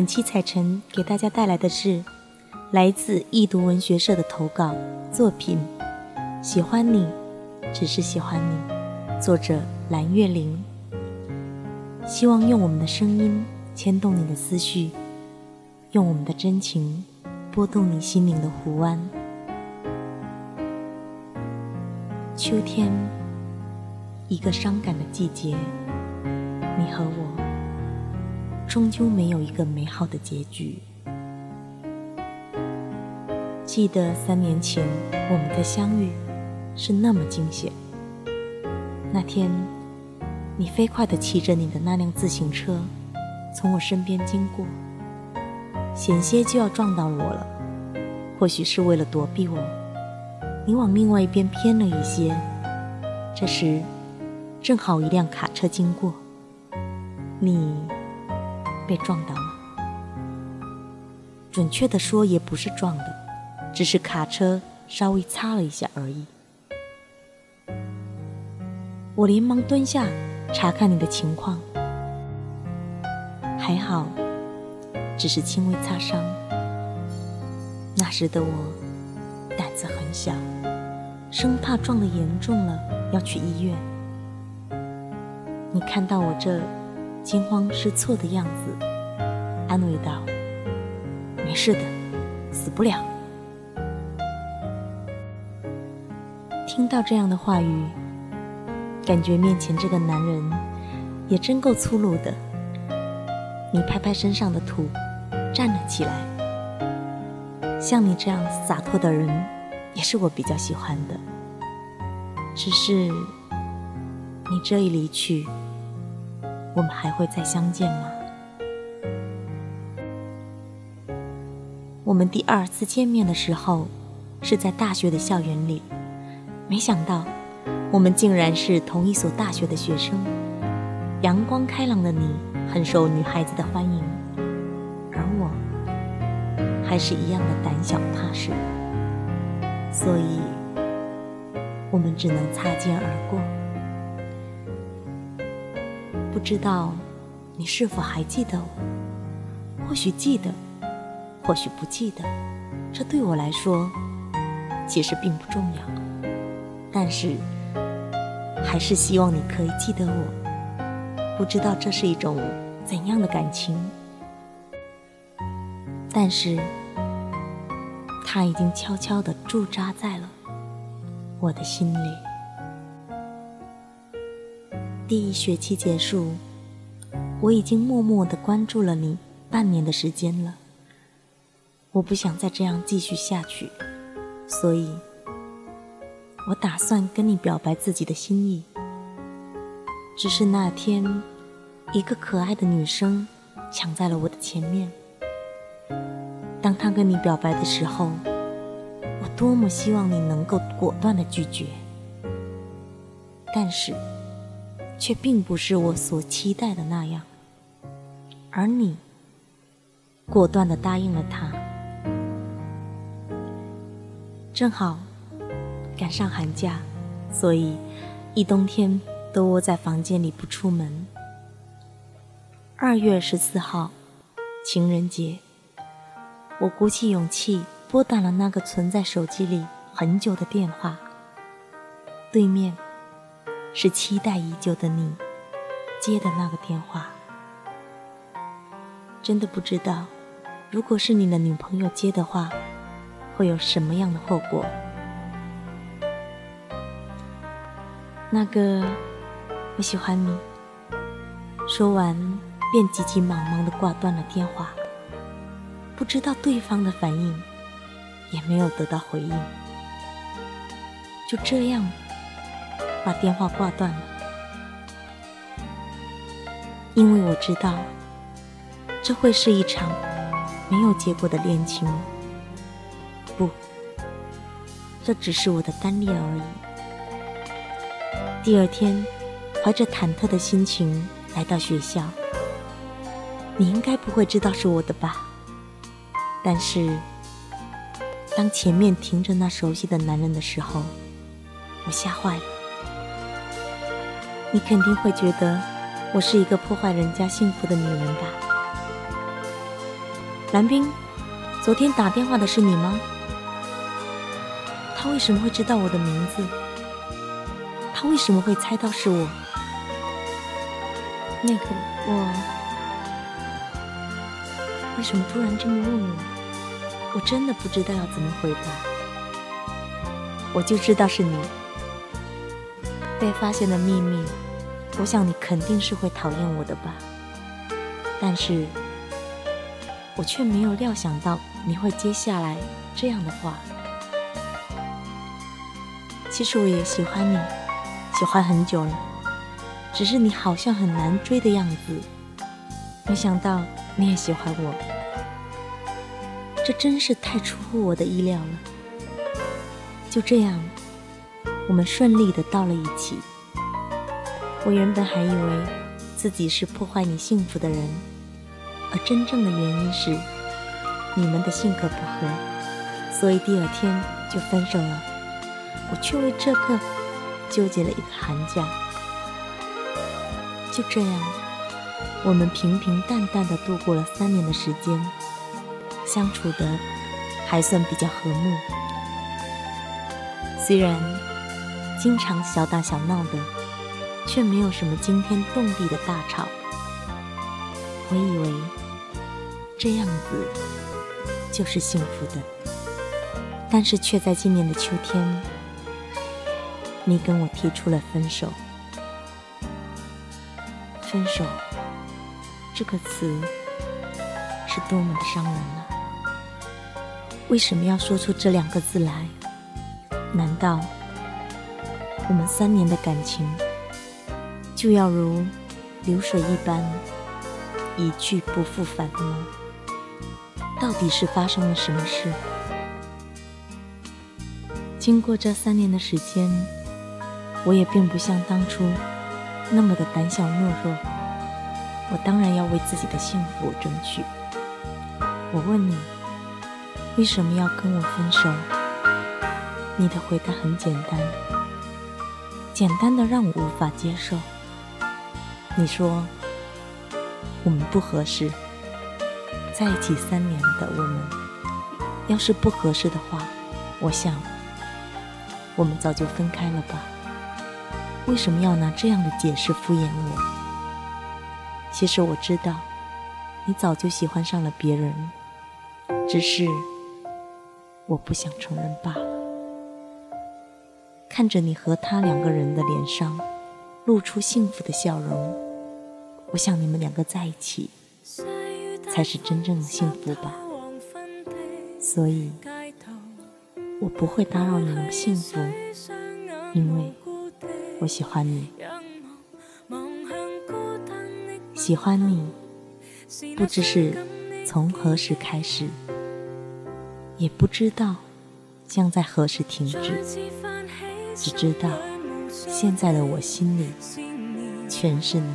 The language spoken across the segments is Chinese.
本期彩晨给大家带来的是来自易读文学社的投稿作品《喜欢你，只是喜欢你》，作者蓝月玲。希望用我们的声音牵动你的思绪，用我们的真情拨动你心灵的湖湾。秋天，一个伤感的季节，你和我。终究没有一个美好的结局。记得三年前我们的相遇是那么惊险。那天，你飞快地骑着你的那辆自行车从我身边经过，险些就要撞到我了。或许是为了躲避我，你往另外一边偏了一些。这时，正好一辆卡车经过，你。被撞到了，准确的说也不是撞的，只是卡车稍微擦了一下而已。我连忙蹲下查看你的情况，还好，只是轻微擦伤。那时的我胆子很小，生怕撞得严重了要去医院。你看到我这。惊慌失措的样子，安慰道：“没事的，死不了。”听到这样的话语，感觉面前这个男人也真够粗鲁的。你拍拍身上的土，站了起来。像你这样洒脱的人，也是我比较喜欢的。只是你这一离去。我们还会再相见吗？我们第二次见面的时候，是在大学的校园里。没想到，我们竟然是同一所大学的学生。阳光开朗的你，很受女孩子的欢迎，而我，还是一样的胆小怕事。所以，我们只能擦肩而过。不知道你是否还记得我？或许记得，或许不记得。这对我来说其实并不重要。但是，还是希望你可以记得我。不知道这是一种怎样的感情，但是它已经悄悄地驻扎在了我的心里。第一学期结束，我已经默默的关注了你半年的时间了。我不想再这样继续下去，所以，我打算跟你表白自己的心意。只是那天，一个可爱的女生抢在了我的前面。当她跟你表白的时候，我多么希望你能够果断的拒绝，但是。却并不是我所期待的那样，而你果断的答应了他。正好赶上寒假，所以一冬天都窝在房间里不出门。二月十四号，情人节，我鼓起勇气拨打了那个存在手机里很久的电话，对面。是期待已久的你接的那个电话。真的不知道，如果是你的女朋友接的话，会有什么样的后果？那个，我喜欢你。说完，便急急忙忙的挂断了电话。不知道对方的反应，也没有得到回应，就这样把电话挂断了。因为我知道，这会是一场没有结果的恋情。不，这只是我的单恋而已。第二天，怀着忐忑的心情来到学校。你应该不会知道是我的吧？但是，当前面停着那熟悉的男人的时候，我吓坏了。你肯定会觉得我是一个破坏人家幸福的女人吧？蓝冰，昨天打电话的是你吗？他为什么会知道我的名字？他为什么会猜到是我？那个我。为什么突然这么问我？我真的不知道要怎么回答。我就知道是你。被发现的秘密，我想你肯定是会讨厌我的吧。但是，我却没有料想到你会接下来这样的话。其实我也喜欢你，喜欢很久了，只是你好像很难追的样子。没想到你也喜欢我。这真是太出乎我的意料了。就这样，我们顺利的到了一起。我原本还以为自己是破坏你幸福的人，而真正的原因是你们的性格不合，所以第二天就分手了。我却为这个纠结了一个寒假。就这样，我们平平淡淡的度过了三年的时间。相处的还算比较和睦，虽然经常小打小闹的，却没有什么惊天动地的大吵。我以为这样子就是幸福的，但是却在今年的秋天，你跟我提出了分手。分手这个词是多么的伤人啊！为什么要说出这两个字来？难道我们三年的感情就要如流水一般一去不复返吗？到底是发生了什么事？经过这三年的时间，我也并不像当初那么的胆小懦弱。我当然要为自己的幸福争取。我问你。为什么要跟我分手？你的回答很简单，简单的让我无法接受。你说我们不合适，在一起三年的我们，要是不合适的话，我想我们早就分开了吧？为什么要拿这样的解释敷衍我？其实我知道，你早就喜欢上了别人，只是。我不想承认罢了。看着你和他两个人的脸上露出幸福的笑容，我想你们两个在一起才是真正的幸福吧。所以，我不会打扰你们的幸福，因为我喜欢你。喜欢你，不知是从何时开始。也不知道将在何时停止，只知道现在的我心里全是你，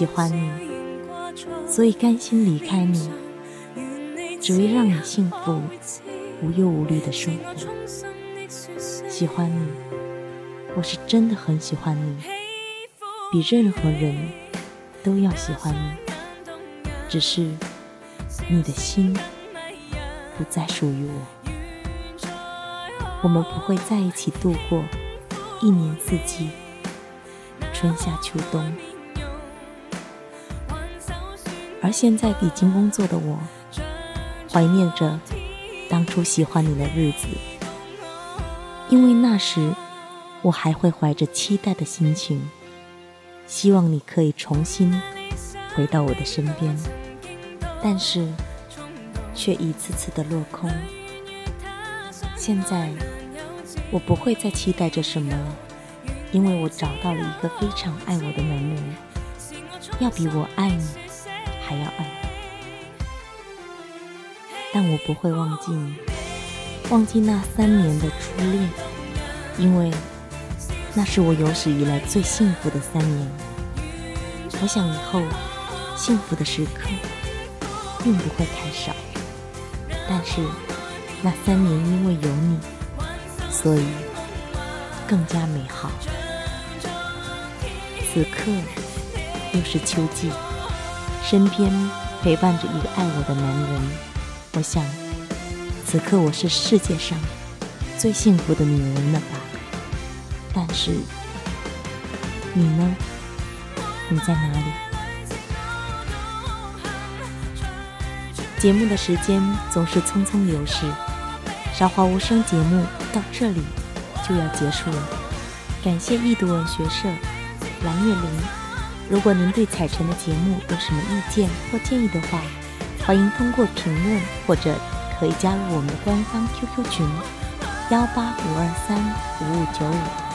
喜欢你，所以甘心离开你，只为让你幸福无忧无虑的生活。喜欢你，我是真的很喜欢你，比任何人都要喜欢你，只是你的心。不再属于我，我们不会在一起度过一年四季，春夏秋冬。而现在已经工作的我，怀念着当初喜欢你的日子，因为那时我还会怀着期待的心情，希望你可以重新回到我的身边，但是却一次次的落空。现在我不会再期待着什么了，因为我找到了一个非常爱我的男人，要比我爱你。还要爱，但我不会忘记你，忘记那三年的初恋，因为那是我有史以来最幸福的三年。我想以后幸福的时刻并不会太少，但是那三年因为有你，所以更加美好。此刻又是秋季。身边陪伴着一个爱我的男人，我想，此刻我是世界上最幸福的女人了吧？但是，你呢？你在哪里？节目的时间总是匆匆流逝，韶华无声节目到这里就要结束了。感谢易读文学社蓝月玲。如果您对彩晨的节目有什么意见或建议的话，欢迎通过评论或者可以加入我们的官方 QQ 群：幺八五二三五五九五。